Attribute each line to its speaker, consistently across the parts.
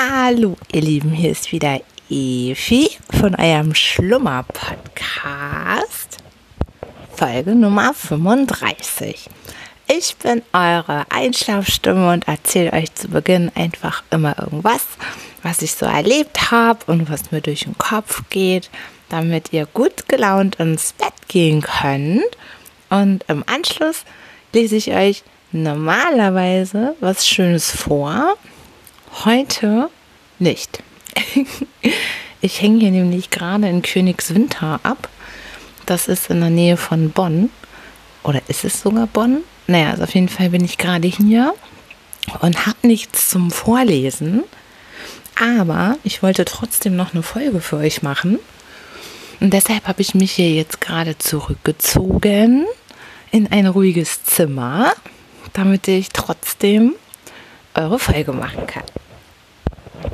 Speaker 1: Hallo, ihr Lieben, hier ist wieder Evi von eurem Schlummer-Podcast, Folge Nummer 35. Ich bin eure Einschlafstimme und erzähle euch zu Beginn einfach immer irgendwas, was ich so erlebt habe und was mir durch den Kopf geht, damit ihr gut gelaunt ins Bett gehen könnt. Und im Anschluss lese ich euch normalerweise was Schönes vor Heute nicht. Ich hänge hier nämlich gerade in Königswinter ab. Das ist in der Nähe von Bonn. Oder ist es sogar Bonn? Naja, also auf jeden Fall bin ich gerade hier und habe nichts zum Vorlesen. Aber ich wollte trotzdem noch eine Folge für euch machen. Und deshalb habe ich mich hier jetzt gerade zurückgezogen in ein ruhiges Zimmer, damit ich trotzdem eure Folge machen kann.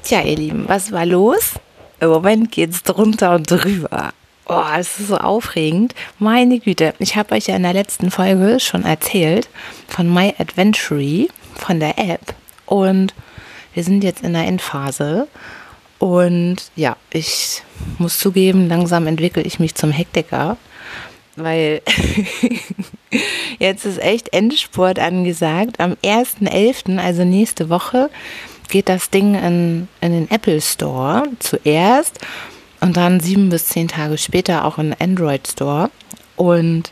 Speaker 1: Tja, ihr Lieben, was war los? Im Moment geht es drunter und drüber. Oh, es ist so aufregend. Meine Güte, ich habe euch ja in der letzten Folge schon erzählt von My Adventure, von der App. Und wir sind jetzt in der Endphase. Und ja, ich muss zugeben, langsam entwickle ich mich zum Hektiker, weil jetzt ist echt Endspurt angesagt. Am 1.11., also nächste Woche, geht das Ding in, in den Apple Store zuerst und dann sieben bis zehn Tage später auch in den Android Store. Und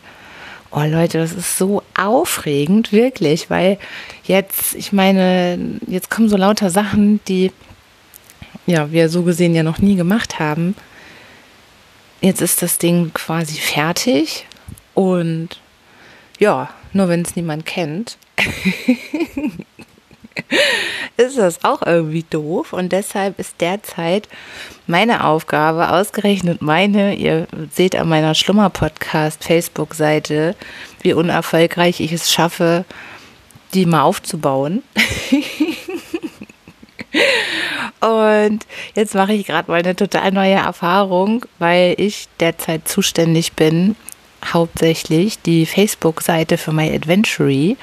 Speaker 1: oh Leute, das ist so aufregend, wirklich, weil jetzt, ich meine, jetzt kommen so lauter Sachen, die ja, wir so gesehen ja noch nie gemacht haben. Jetzt ist das Ding quasi fertig und ja, nur wenn es niemand kennt. ist das auch irgendwie doof. Und deshalb ist derzeit meine Aufgabe, ausgerechnet meine, ihr seht an meiner Schlummer-Podcast Facebook-Seite, wie unerfolgreich ich es schaffe, die mal aufzubauen. Und jetzt mache ich gerade mal eine total neue Erfahrung, weil ich derzeit zuständig bin, hauptsächlich die Facebook-Seite für My Adventure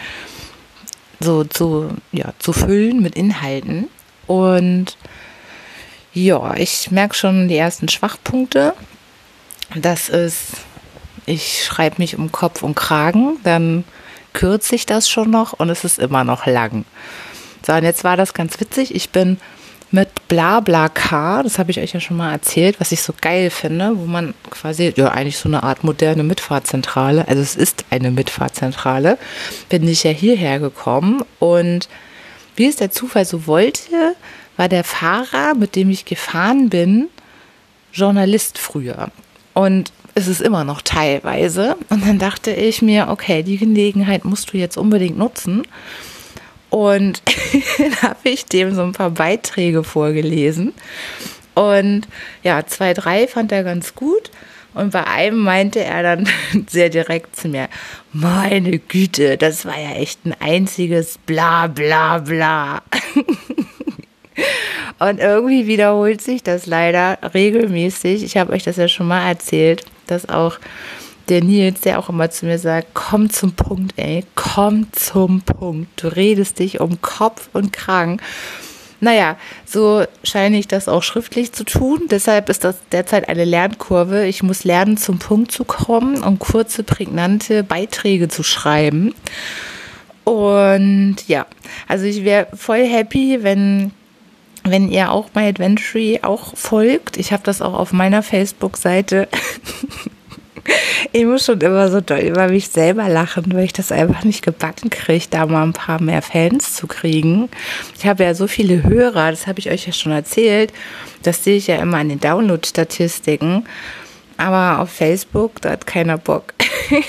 Speaker 1: so zu, ja, zu füllen mit Inhalten. Und ja, ich merke schon die ersten Schwachpunkte. Das ist, ich schreibe mich um Kopf und Kragen, dann kürze ich das schon noch und es ist immer noch lang. So, und jetzt war das ganz witzig. Ich bin mit BlaBlaCar, das habe ich euch ja schon mal erzählt, was ich so geil finde, wo man quasi, ja, eigentlich so eine Art moderne Mitfahrzentrale, also es ist eine Mitfahrzentrale, bin ich ja hierher gekommen und wie es der Zufall so wollte, war der Fahrer, mit dem ich gefahren bin, Journalist früher. Und es ist immer noch teilweise. Und dann dachte ich mir, okay, die Gelegenheit musst du jetzt unbedingt nutzen. Und dann habe ich dem so ein paar Beiträge vorgelesen. Und ja, zwei, drei fand er ganz gut. Und bei einem meinte er dann sehr direkt zu mir, meine Güte, das war ja echt ein einziges Bla bla bla. Und irgendwie wiederholt sich das leider regelmäßig. Ich habe euch das ja schon mal erzählt, dass auch der Nils, der auch immer zu mir sagt, komm zum Punkt, ey, komm zum Punkt. Du redest dich um Kopf und Kragen. Naja, so scheine ich das auch schriftlich zu tun. Deshalb ist das derzeit eine Lernkurve. Ich muss lernen, zum Punkt zu kommen und kurze, prägnante Beiträge zu schreiben. Und ja, also ich wäre voll happy, wenn wenn ihr auch My Adventure auch folgt. Ich habe das auch auf meiner Facebook-Seite ich muss schon immer so doll über mich selber lachen, weil ich das einfach nicht gebacken kriege, da mal ein paar mehr Fans zu kriegen. Ich habe ja so viele Hörer, das habe ich euch ja schon erzählt. Das sehe ich ja immer an den Download-Statistiken. Aber auf Facebook, da hat keiner Bock.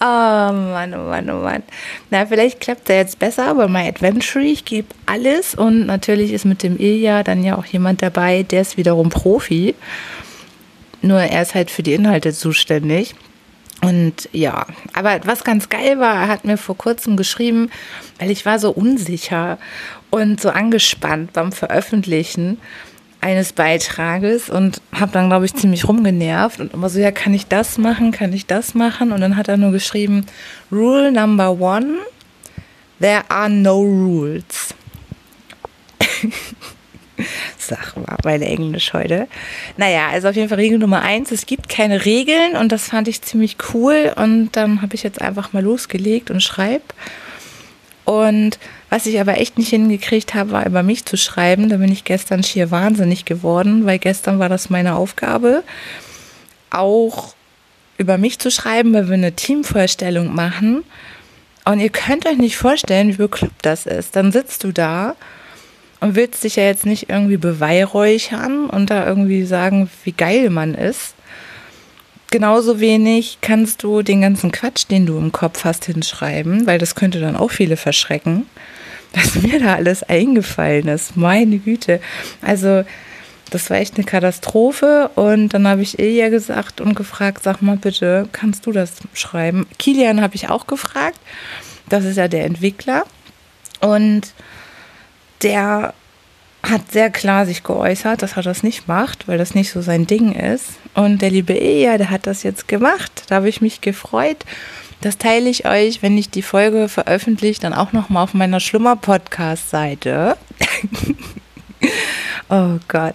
Speaker 1: Oh Mann, oh Mann, oh Mann. Na, vielleicht klappt er jetzt besser, aber My Adventure, ich gebe alles und natürlich ist mit dem Ilja dann ja auch jemand dabei, der ist wiederum Profi. Nur er ist halt für die Inhalte zuständig. Und ja, aber was ganz geil war, er hat mir vor kurzem geschrieben, weil ich war so unsicher und so angespannt beim Veröffentlichen eines Beitrages und habe dann, glaube ich, ziemlich rumgenervt und immer so, ja, kann ich das machen, kann ich das machen? Und dann hat er nur geschrieben, Rule number one, there are no rules. Sag mal, meine Englisch heute. Naja, also auf jeden Fall Regel Nummer eins, es gibt keine Regeln und das fand ich ziemlich cool und dann habe ich jetzt einfach mal losgelegt und schreibe. Und was ich aber echt nicht hingekriegt habe, war über mich zu schreiben. Da bin ich gestern schier wahnsinnig geworden, weil gestern war das meine Aufgabe, auch über mich zu schreiben, weil wir eine Teamvorstellung machen. Und ihr könnt euch nicht vorstellen, wie bekloppt das ist. Dann sitzt du da und willst dich ja jetzt nicht irgendwie beweihräuchern und da irgendwie sagen, wie geil man ist. Genauso wenig kannst du den ganzen Quatsch, den du im Kopf hast, hinschreiben, weil das könnte dann auch viele verschrecken, was mir da alles eingefallen ist. Meine Güte. Also, das war echt eine Katastrophe. Und dann habe ich Ilja gesagt und gefragt, sag mal bitte, kannst du das schreiben? Kilian habe ich auch gefragt. Das ist ja der Entwickler. Und der hat sehr klar sich geäußert, dass er das nicht macht, weil das nicht so sein Ding ist. Und der liebe Ilja, der hat das jetzt gemacht. Da habe ich mich gefreut. Das teile ich euch, wenn ich die Folge veröffentliche, dann auch noch mal auf meiner Schlummer-Podcast-Seite. oh Gott.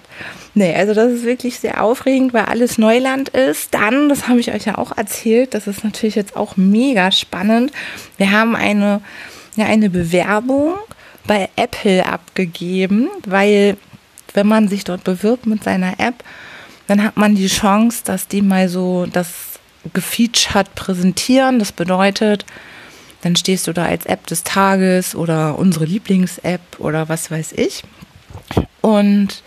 Speaker 1: Nee, also das ist wirklich sehr aufregend, weil alles Neuland ist. Dann, das habe ich euch ja auch erzählt, das ist natürlich jetzt auch mega spannend. Wir haben eine, ja, eine Bewerbung bei Apple abgegeben, weil wenn man sich dort bewirbt mit seiner App, dann hat man die Chance, dass die mal so das gefeatured präsentieren. Das bedeutet, dann stehst du da als App des Tages oder unsere Lieblings-App oder was weiß ich. Und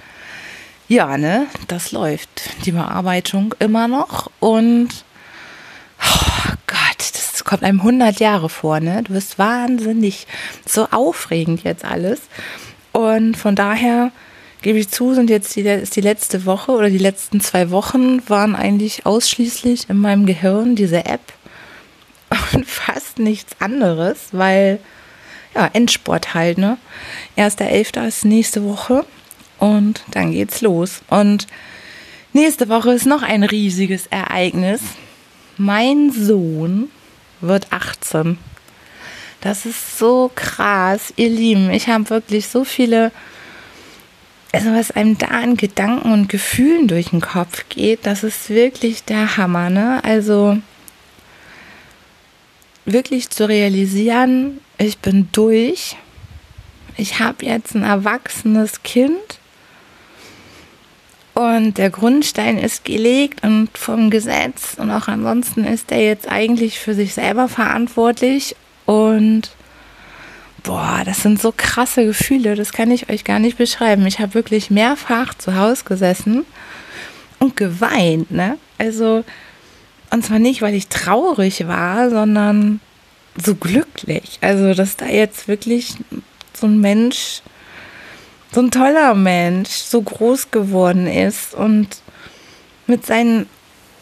Speaker 1: ja, ne, das läuft, die Bearbeitung immer noch. Und oh kommt einem 100 Jahre vor, ne? Du bist wahnsinnig so aufregend jetzt alles. Und von daher gebe ich zu, sind jetzt die, ist die letzte Woche oder die letzten zwei Wochen waren eigentlich ausschließlich in meinem Gehirn diese App und fast nichts anderes, weil ja, Endsport halt, ne? Erster Elfter ist nächste Woche und dann geht's los. Und nächste Woche ist noch ein riesiges Ereignis. Mein Sohn wird 18. Das ist so krass, ihr Lieben. Ich habe wirklich so viele, also was einem da an Gedanken und Gefühlen durch den Kopf geht, das ist wirklich der Hammer, ne? Also wirklich zu realisieren, ich bin durch. Ich habe jetzt ein erwachsenes Kind und der Grundstein ist gelegt und vom Gesetz und auch ansonsten ist er jetzt eigentlich für sich selber verantwortlich. Und boah, das sind so krasse Gefühle, das kann ich euch gar nicht beschreiben. Ich habe wirklich mehrfach zu Hause gesessen und geweint, ne? Also, und zwar nicht, weil ich traurig war, sondern so glücklich. Also, dass da jetzt wirklich so ein Mensch so ein toller Mensch so groß geworden ist und mit seinen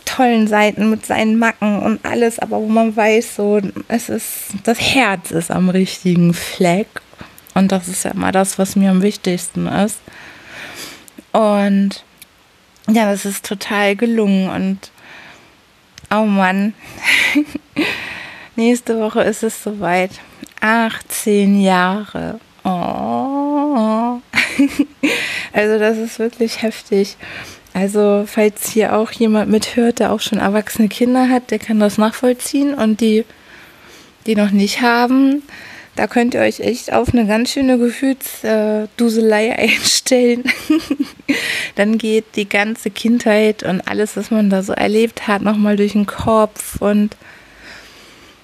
Speaker 1: tollen Seiten, mit seinen Macken und alles, aber wo man weiß, so, es ist, das Herz ist am richtigen Fleck. Und das ist ja immer das, was mir am wichtigsten ist. Und ja, das ist total gelungen und oh Mann, nächste Woche ist es soweit. 18 Jahre. Oh. also das ist wirklich heftig. Also falls hier auch jemand mithört, der auch schon erwachsene Kinder hat, der kann das nachvollziehen und die, die noch nicht haben, da könnt ihr euch echt auf eine ganz schöne Gefühlsduselei einstellen. Dann geht die ganze Kindheit und alles, was man da so erlebt hat, nochmal durch den Kopf und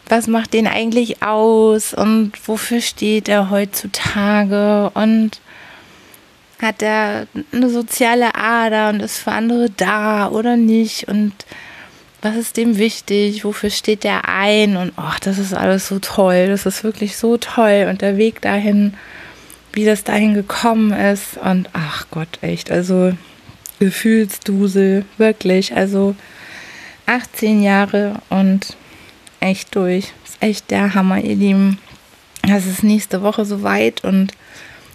Speaker 1: was macht den eigentlich aus und wofür steht er heutzutage und hat er eine soziale Ader und ist für andere da oder nicht? Und was ist dem wichtig, wofür steht er ein? Und ach, das ist alles so toll, das ist wirklich so toll. Und der Weg dahin, wie das dahin gekommen ist. Und ach Gott, echt, also Gefühlsdusel, wirklich, also 18 Jahre und echt durch, ist echt der Hammer, ihr Lieben. Das ist nächste Woche soweit und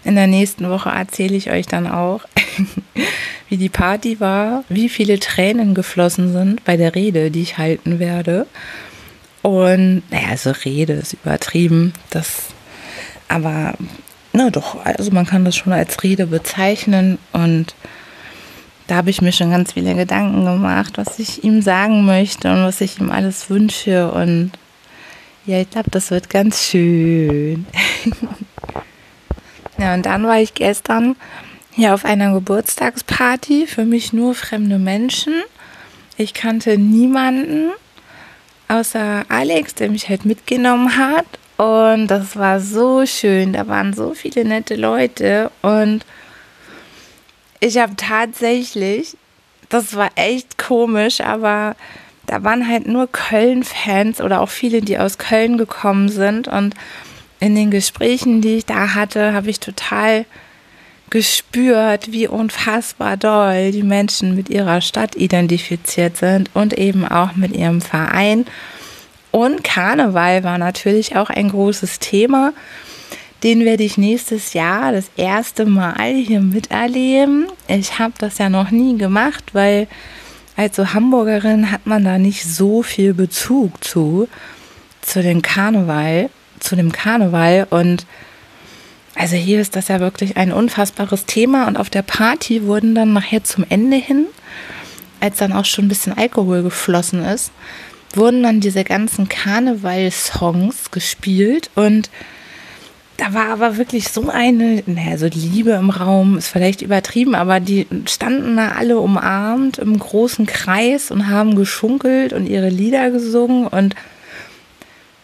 Speaker 1: in der nächsten Woche erzähle ich euch dann auch, wie die Party war, wie viele Tränen geflossen sind bei der Rede, die ich halten werde. Und naja, so Rede ist übertrieben. Das, aber na doch, also man kann das schon als Rede bezeichnen und da habe ich mir schon ganz viele Gedanken gemacht, was ich ihm sagen möchte und was ich ihm alles wünsche und ja, ich glaube, das wird ganz schön. ja, und dann war ich gestern hier auf einer Geburtstagsparty, für mich nur fremde Menschen. Ich kannte niemanden außer Alex, der mich halt mitgenommen hat. Und das war so schön. Da waren so viele nette Leute. Und ich habe tatsächlich, das war echt komisch, aber da waren halt nur Köln-Fans oder auch viele, die aus Köln gekommen sind. Und in den Gesprächen, die ich da hatte, habe ich total gespürt, wie unfassbar doll die Menschen mit ihrer Stadt identifiziert sind und eben auch mit ihrem Verein. Und Karneval war natürlich auch ein großes Thema. Den werde ich nächstes Jahr das erste Mal hier miterleben. Ich habe das ja noch nie gemacht, weil als so Hamburgerin hat man da nicht so viel Bezug zu, zu dem Karneval, zu dem Karneval und also hier ist das ja wirklich ein unfassbares Thema und auf der Party wurden dann nachher zum Ende hin, als dann auch schon ein bisschen Alkohol geflossen ist, wurden dann diese ganzen Karneval-Songs gespielt und da war aber wirklich so eine, naja, so Liebe im Raum ist vielleicht übertrieben, aber die standen da alle umarmt im großen Kreis und haben geschunkelt und ihre Lieder gesungen und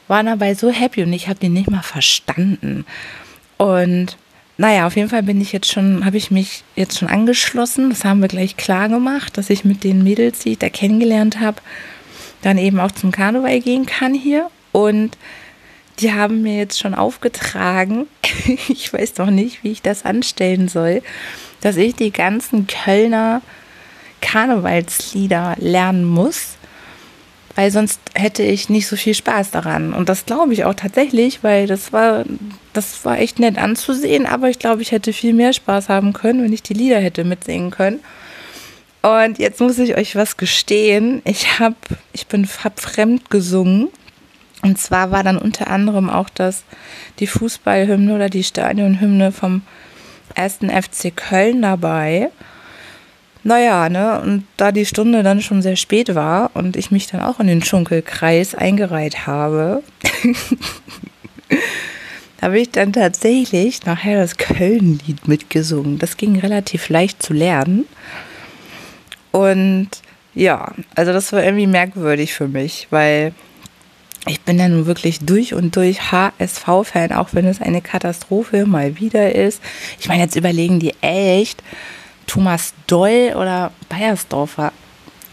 Speaker 1: waren dabei so happy und ich habe die nicht mal verstanden. Und naja, auf jeden Fall bin ich jetzt schon, habe ich mich jetzt schon angeschlossen. Das haben wir gleich klar gemacht, dass ich mit den Mädels, die ich da kennengelernt habe, dann eben auch zum Karneval gehen kann hier. Und die haben mir jetzt schon aufgetragen, ich weiß noch nicht, wie ich das anstellen soll, dass ich die ganzen Kölner Karnevalslieder lernen muss weil sonst hätte ich nicht so viel Spaß daran. Und das glaube ich auch tatsächlich, weil das war, das war echt nett anzusehen, aber ich glaube, ich hätte viel mehr Spaß haben können, wenn ich die Lieder hätte mitsingen können. Und jetzt muss ich euch was gestehen. Ich habe, ich bin hab fremd gesungen. Und zwar war dann unter anderem auch das, die Fußballhymne oder die Stadionhymne vom ersten FC Köln dabei. Naja, ne, und da die Stunde dann schon sehr spät war und ich mich dann auch in den Schunkelkreis eingereiht habe, habe ich dann tatsächlich nachher das Köln-Lied mitgesungen. Das ging relativ leicht zu lernen. Und ja, also das war irgendwie merkwürdig für mich, weil ich bin ja nun wirklich durch und durch HSV-Fan, auch wenn es eine Katastrophe mal wieder ist. Ich meine, jetzt überlegen die echt, Thomas Doll oder Bayersdorfer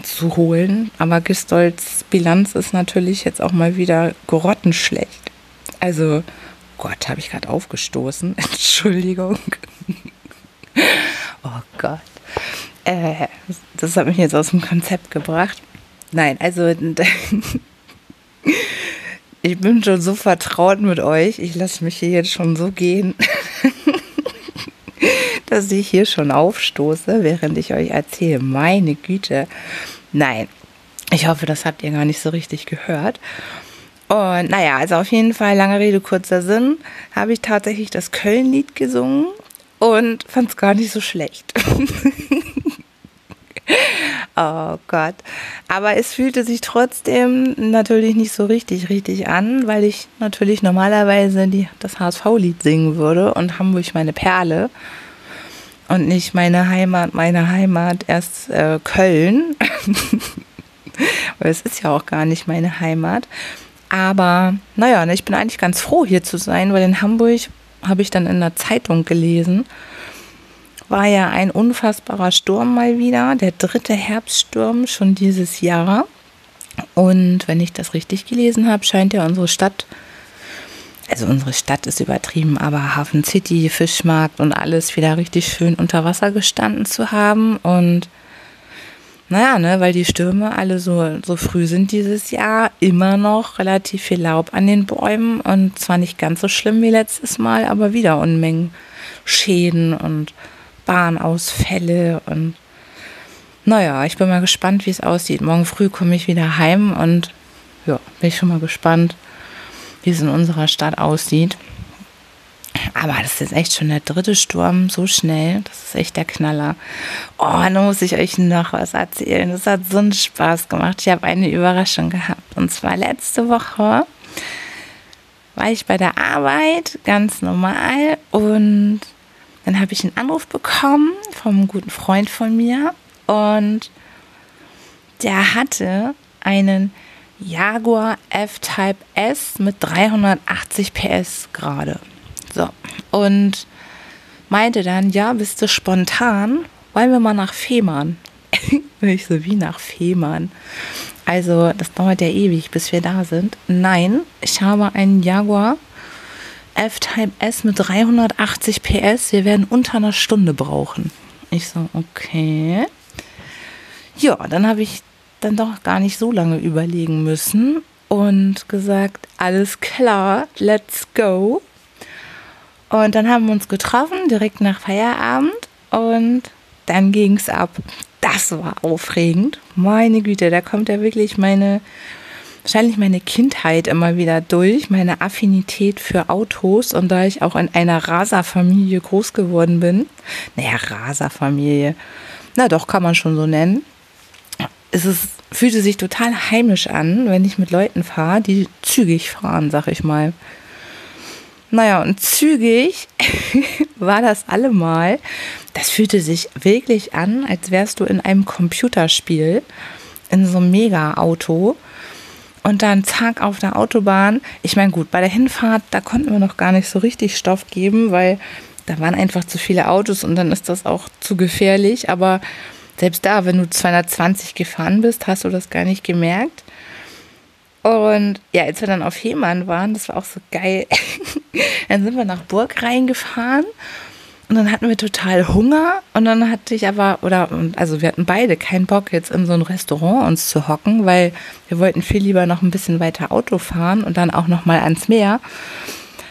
Speaker 1: zu holen. Aber Gistolds Bilanz ist natürlich jetzt auch mal wieder grottenschlecht. Also, Gott, habe ich gerade aufgestoßen. Entschuldigung. oh Gott. Äh, das hat mich jetzt aus dem Konzept gebracht. Nein, also ich bin schon so vertraut mit euch. Ich lasse mich hier jetzt schon so gehen dass ich hier schon aufstoße, während ich euch erzähle. Meine Güte. Nein, ich hoffe, das habt ihr gar nicht so richtig gehört. Und naja, also auf jeden Fall, lange Rede, kurzer Sinn, habe ich tatsächlich das Köln-Lied gesungen und fand es gar nicht so schlecht. oh Gott. Aber es fühlte sich trotzdem natürlich nicht so richtig, richtig an, weil ich natürlich normalerweise die, das HSV-Lied singen würde und Hamburg meine Perle und nicht meine Heimat, meine Heimat, erst äh, Köln. Weil es ist ja auch gar nicht meine Heimat. Aber naja, ne, ich bin eigentlich ganz froh, hier zu sein, weil in Hamburg habe ich dann in der Zeitung gelesen, war ja ein unfassbarer Sturm mal wieder, der dritte Herbststurm schon dieses Jahr. Und wenn ich das richtig gelesen habe, scheint ja unsere Stadt also unsere Stadt ist übertrieben, aber Hafen City, Fischmarkt und alles wieder richtig schön unter Wasser gestanden zu haben. Und naja, ne, weil die Stürme alle so, so früh sind dieses Jahr, immer noch relativ viel Laub an den Bäumen und zwar nicht ganz so schlimm wie letztes Mal, aber wieder Unmengen Schäden und Bahnausfälle und naja, ich bin mal gespannt, wie es aussieht. Morgen früh komme ich wieder heim und ja, bin ich schon mal gespannt, wie es in unserer Stadt aussieht. Aber das ist jetzt echt schon der dritte Sturm, so schnell. Das ist echt der Knaller. Oh, dann muss ich euch noch was erzählen. Das hat so einen Spaß gemacht. Ich habe eine Überraschung gehabt. Und zwar letzte Woche war ich bei der Arbeit ganz normal und dann habe ich einen Anruf bekommen vom guten Freund von mir und der hatte einen Jaguar F-Type S mit 380 PS gerade. So. Und meinte dann, ja, bist du spontan? Wollen wir mal nach Fehmarn? Und ich so, wie nach Fehmarn? Also, das dauert ja ewig, bis wir da sind. Nein, ich habe einen Jaguar F-Type S mit 380 PS. Wir werden unter einer Stunde brauchen. Ich so, okay. Ja, dann habe ich dann doch gar nicht so lange überlegen müssen und gesagt, alles klar, let's go. Und dann haben wir uns getroffen, direkt nach Feierabend und dann ging es ab. Das war aufregend. Meine Güte, da kommt ja wirklich meine, wahrscheinlich meine Kindheit immer wieder durch, meine Affinität für Autos und da ich auch in einer Raserfamilie groß geworden bin, naja, Raserfamilie, na doch, kann man schon so nennen es ist, fühlte sich total heimisch an, wenn ich mit Leuten fahre, die zügig fahren, sag ich mal. Naja, und zügig war das allemal. Das fühlte sich wirklich an, als wärst du in einem Computerspiel, in so einem Mega-Auto. Und dann zack auf der Autobahn. Ich meine, gut, bei der Hinfahrt, da konnten wir noch gar nicht so richtig Stoff geben, weil da waren einfach zu viele Autos und dann ist das auch zu gefährlich. Aber selbst da, wenn du 220 gefahren bist, hast du das gar nicht gemerkt. Und ja, als wir dann auf Hemann waren, das war auch so geil. dann sind wir nach Burg reingefahren und dann hatten wir total Hunger und dann hatte ich aber, oder, also wir hatten beide keinen Bock, jetzt in so ein Restaurant uns zu hocken, weil wir wollten viel lieber noch ein bisschen weiter Auto fahren und dann auch noch mal ans Meer.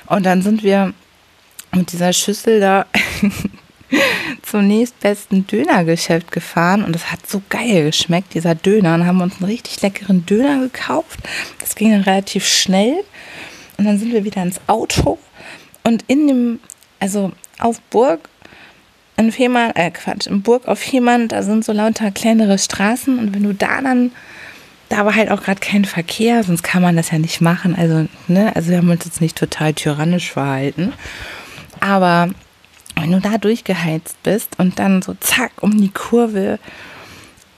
Speaker 1: Und dann sind wir mit dieser Schüssel da zum nächstbesten Dönergeschäft gefahren und es hat so geil geschmeckt, dieser Döner. Und haben uns einen richtig leckeren Döner gekauft. Das ging dann relativ schnell. Und dann sind wir wieder ins Auto und in dem, also auf Burg in Fehmarn, äh Quatsch, in Burg auf Fehmarn, da sind so lauter kleinere Straßen und wenn du da dann, da war halt auch gerade kein Verkehr, sonst kann man das ja nicht machen. Also, ne, also wir haben uns jetzt nicht total tyrannisch verhalten. Aber wenn du da durchgeheizt bist und dann so zack um die Kurve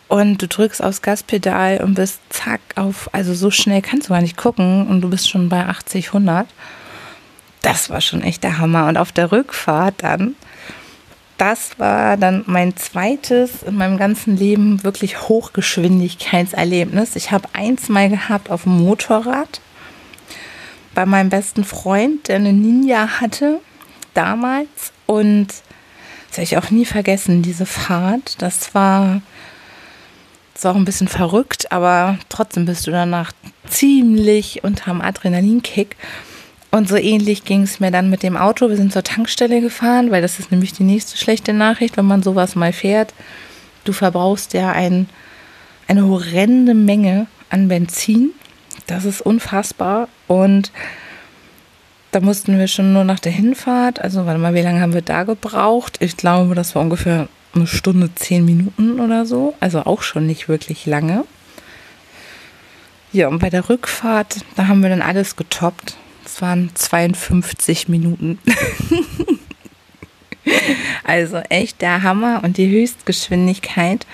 Speaker 1: und du drückst aufs Gaspedal und bist zack auf, also so schnell kannst du gar nicht gucken und du bist schon bei 80, 100. Das war schon echt der Hammer. Und auf der Rückfahrt dann, das war dann mein zweites in meinem ganzen Leben wirklich Hochgeschwindigkeitserlebnis. Ich habe eins mal gehabt auf dem Motorrad bei meinem besten Freund, der eine Ninja hatte damals. Und das werde ich auch nie vergessen, diese Fahrt. Das war, das auch ein bisschen verrückt, aber trotzdem bist du danach ziemlich unterm Adrenalinkick. Und so ähnlich ging es mir dann mit dem Auto. Wir sind zur Tankstelle gefahren, weil das ist nämlich die nächste schlechte Nachricht, wenn man sowas mal fährt. Du verbrauchst ja ein, eine horrende Menge an Benzin. Das ist unfassbar. Und da mussten wir schon nur nach der Hinfahrt, also warte mal, wie lange haben wir da gebraucht? Ich glaube, das war ungefähr eine Stunde, zehn Minuten oder so. Also auch schon nicht wirklich lange. Ja, und bei der Rückfahrt, da haben wir dann alles getoppt. Es waren 52 Minuten. also echt der Hammer und die Höchstgeschwindigkeit,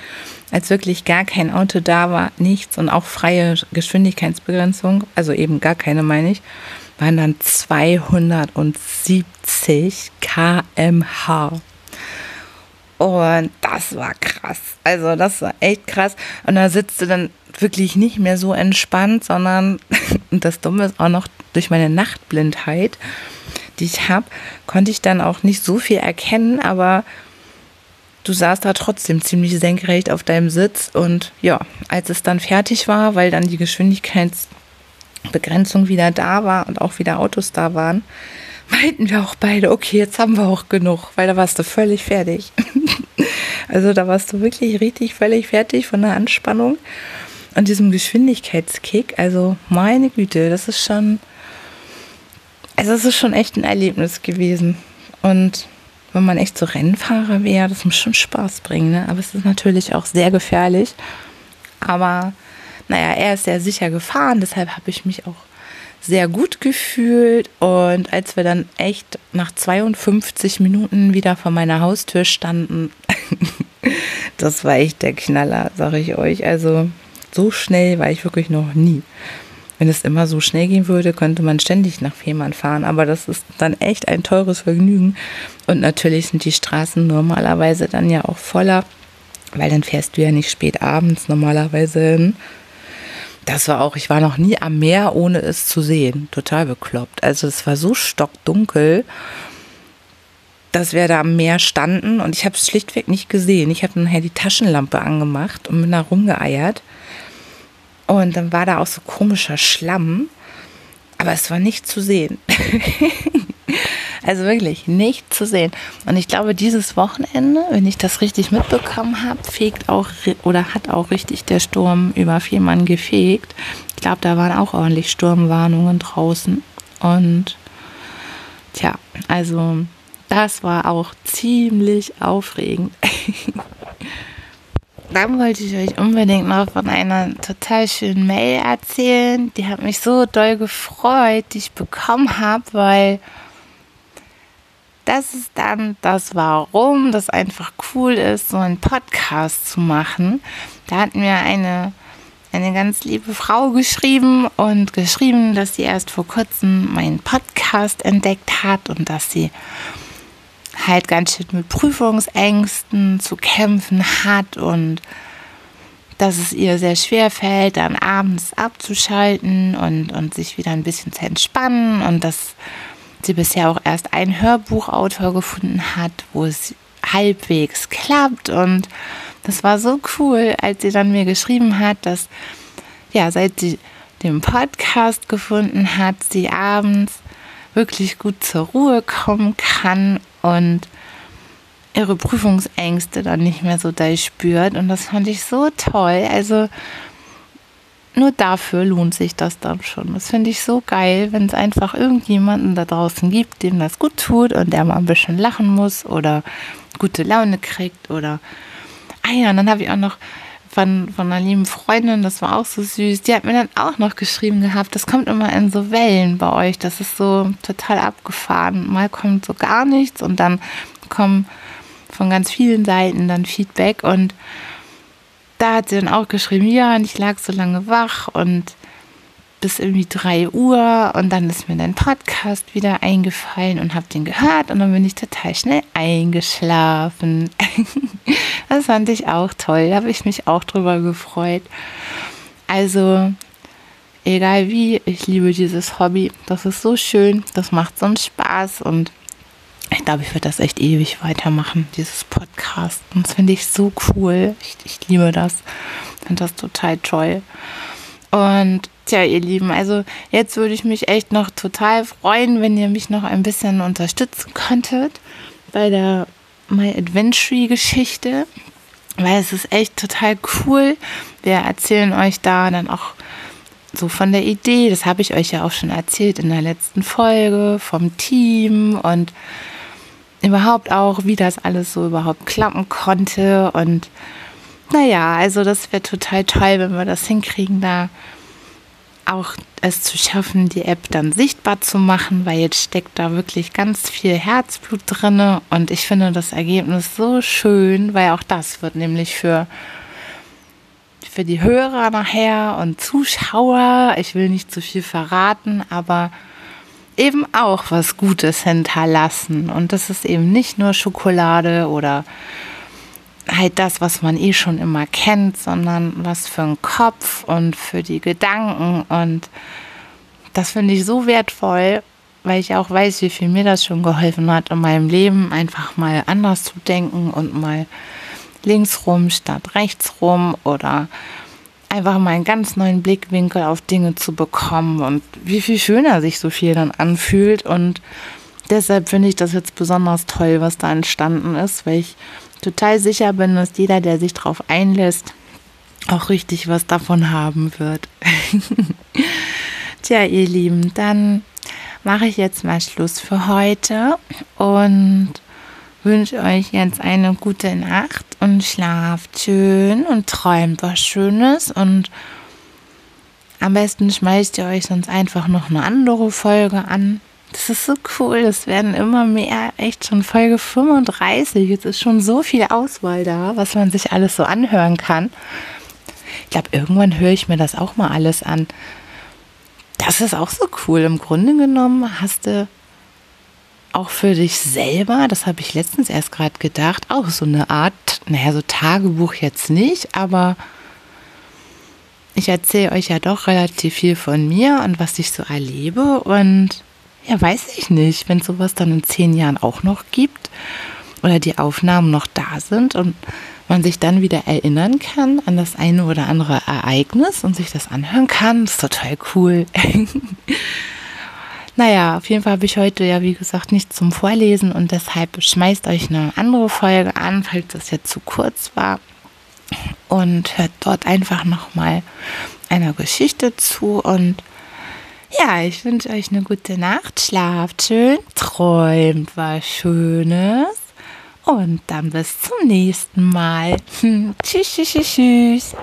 Speaker 1: als wirklich gar kein Auto da war, nichts und auch freie Geschwindigkeitsbegrenzung, also eben gar keine meine ich, waren dann 270 km/h. Und das war krass. Also das war echt krass. Und da sitzt du dann wirklich nicht mehr so entspannt, sondern, das Dumme ist auch noch durch meine Nachtblindheit, die ich habe, konnte ich dann auch nicht so viel erkennen, aber du saßt da trotzdem ziemlich senkrecht auf deinem Sitz. Und ja, als es dann fertig war, weil dann die Geschwindigkeits Begrenzung wieder da war und auch wieder Autos da waren, meinten wir auch beide, okay, jetzt haben wir auch genug, weil da warst du völlig fertig. also da warst du wirklich richtig völlig fertig von der Anspannung und diesem Geschwindigkeitskick. Also meine Güte, das ist schon, also es ist schon echt ein Erlebnis gewesen. Und wenn man echt so Rennfahrer wäre, das muss schon Spaß bringen. Ne? Aber es ist natürlich auch sehr gefährlich. Aber naja, er ist sehr sicher gefahren, deshalb habe ich mich auch sehr gut gefühlt. Und als wir dann echt nach 52 Minuten wieder vor meiner Haustür standen, das war echt der Knaller, sage ich euch. Also so schnell war ich wirklich noch nie. Wenn es immer so schnell gehen würde, könnte man ständig nach Fehmarn fahren. Aber das ist dann echt ein teures Vergnügen. Und natürlich sind die Straßen normalerweise dann ja auch voller, weil dann fährst du ja nicht spät abends normalerweise hin. Das war auch, ich war noch nie am Meer, ohne es zu sehen. Total bekloppt. Also es war so stockdunkel, dass wir da am Meer standen und ich habe es schlichtweg nicht gesehen. Ich habe nachher die Taschenlampe angemacht und bin da rumgeeiert. Und dann war da auch so komischer Schlamm, aber es war nicht zu sehen. also wirklich nicht zu sehen. Und ich glaube, dieses Wochenende, wenn ich das richtig mitbekommen habe, fegt auch oder hat auch richtig der Sturm über Fehmarn gefegt. Ich glaube, da waren auch ordentlich Sturmwarnungen draußen. Und tja, also das war auch ziemlich aufregend. dann wollte ich euch unbedingt noch von einer total schönen Mail erzählen. Die hat mich so doll gefreut, die ich bekommen habe, weil das ist dann das Warum, das einfach cool ist, so einen Podcast zu machen. Da hat mir eine, eine ganz liebe Frau geschrieben und geschrieben, dass sie erst vor kurzem meinen Podcast entdeckt hat und dass sie halt ganz schön mit Prüfungsängsten zu kämpfen hat und dass es ihr sehr schwer fällt, dann abends abzuschalten und, und sich wieder ein bisschen zu entspannen und dass sie bisher auch erst einen Hörbuchautor gefunden hat, wo es halbwegs klappt und das war so cool, als sie dann mir geschrieben hat, dass ja, seit sie den Podcast gefunden hat, sie abends wirklich gut zur Ruhe kommen kann und ihre Prüfungsängste dann nicht mehr so da spürt. Und das fand ich so toll. Also nur dafür lohnt sich das dann schon. Das finde ich so geil, wenn es einfach irgendjemanden da draußen gibt, dem das gut tut und der mal ein bisschen lachen muss oder gute Laune kriegt oder ah ja, und dann habe ich auch noch von, von einer lieben Freundin, das war auch so süß, die hat mir dann auch noch geschrieben gehabt, das kommt immer in so Wellen bei euch, das ist so total abgefahren. Mal kommt so gar nichts und dann kommen von ganz vielen Seiten dann Feedback und da hat sie dann auch geschrieben, ja, und ich lag so lange wach und bis irgendwie 3 Uhr und dann ist mir dein Podcast wieder eingefallen und habe den gehört und dann bin ich total schnell eingeschlafen. das fand ich auch toll, da habe ich mich auch drüber gefreut. Also, egal wie, ich liebe dieses Hobby. Das ist so schön, das macht so einen Spaß und ich glaube, ich werde das echt ewig weitermachen, dieses Podcast. Und das finde ich so cool. Ich, ich liebe das. Finde das total toll. Und Tja, ihr Lieben, also jetzt würde ich mich echt noch total freuen, wenn ihr mich noch ein bisschen unterstützen könntet bei der My Adventure Geschichte, weil es ist echt total cool. Wir erzählen euch da dann auch so von der Idee, das habe ich euch ja auch schon erzählt in der letzten Folge, vom Team und überhaupt auch, wie das alles so überhaupt klappen konnte. Und naja, also das wäre total toll, wenn wir das hinkriegen, da auch es zu schaffen, die App dann sichtbar zu machen, weil jetzt steckt da wirklich ganz viel Herzblut drin und ich finde das Ergebnis so schön, weil auch das wird nämlich für für die Hörer nachher und Zuschauer, ich will nicht zu viel verraten, aber eben auch was Gutes hinterlassen und das ist eben nicht nur Schokolade oder halt das, was man eh schon immer kennt, sondern was für den Kopf und für die Gedanken. Und das finde ich so wertvoll, weil ich auch weiß, wie viel mir das schon geholfen hat, in meinem Leben einfach mal anders zu denken und mal links rum statt rechts rum oder einfach mal einen ganz neuen Blickwinkel auf Dinge zu bekommen und wie viel schöner sich so viel dann anfühlt. Und deshalb finde ich das jetzt besonders toll, was da entstanden ist, weil ich total sicher bin, dass jeder, der sich darauf einlässt, auch richtig was davon haben wird. Tja, ihr Lieben, dann mache ich jetzt mal Schluss für heute und wünsche euch jetzt eine gute Nacht und schlaft schön und träumt was Schönes und am besten schmeißt ihr euch sonst einfach noch eine andere Folge an. Das ist so cool, es werden immer mehr, echt schon Folge 35. Jetzt ist schon so viel Auswahl da, was man sich alles so anhören kann. Ich glaube, irgendwann höre ich mir das auch mal alles an. Das ist auch so cool. Im Grunde genommen hast du auch für dich selber, das habe ich letztens erst gerade gedacht, auch so eine Art, naja, so Tagebuch jetzt nicht, aber ich erzähle euch ja doch relativ viel von mir und was ich so erlebe. Und ja, weiß ich nicht, wenn sowas dann in zehn Jahren auch noch gibt oder die Aufnahmen noch da sind und man sich dann wieder erinnern kann an das eine oder andere Ereignis und sich das anhören kann, ist total cool. naja, auf jeden Fall habe ich heute ja, wie gesagt, nichts zum Vorlesen und deshalb schmeißt euch eine andere Folge an, falls das jetzt zu kurz war und hört dort einfach nochmal einer Geschichte zu. Und ja, ich wünsche euch eine gute Nacht, schlaft schön, träumt was Schönes und dann bis zum nächsten Mal. tschüss, tschüss, tschüss.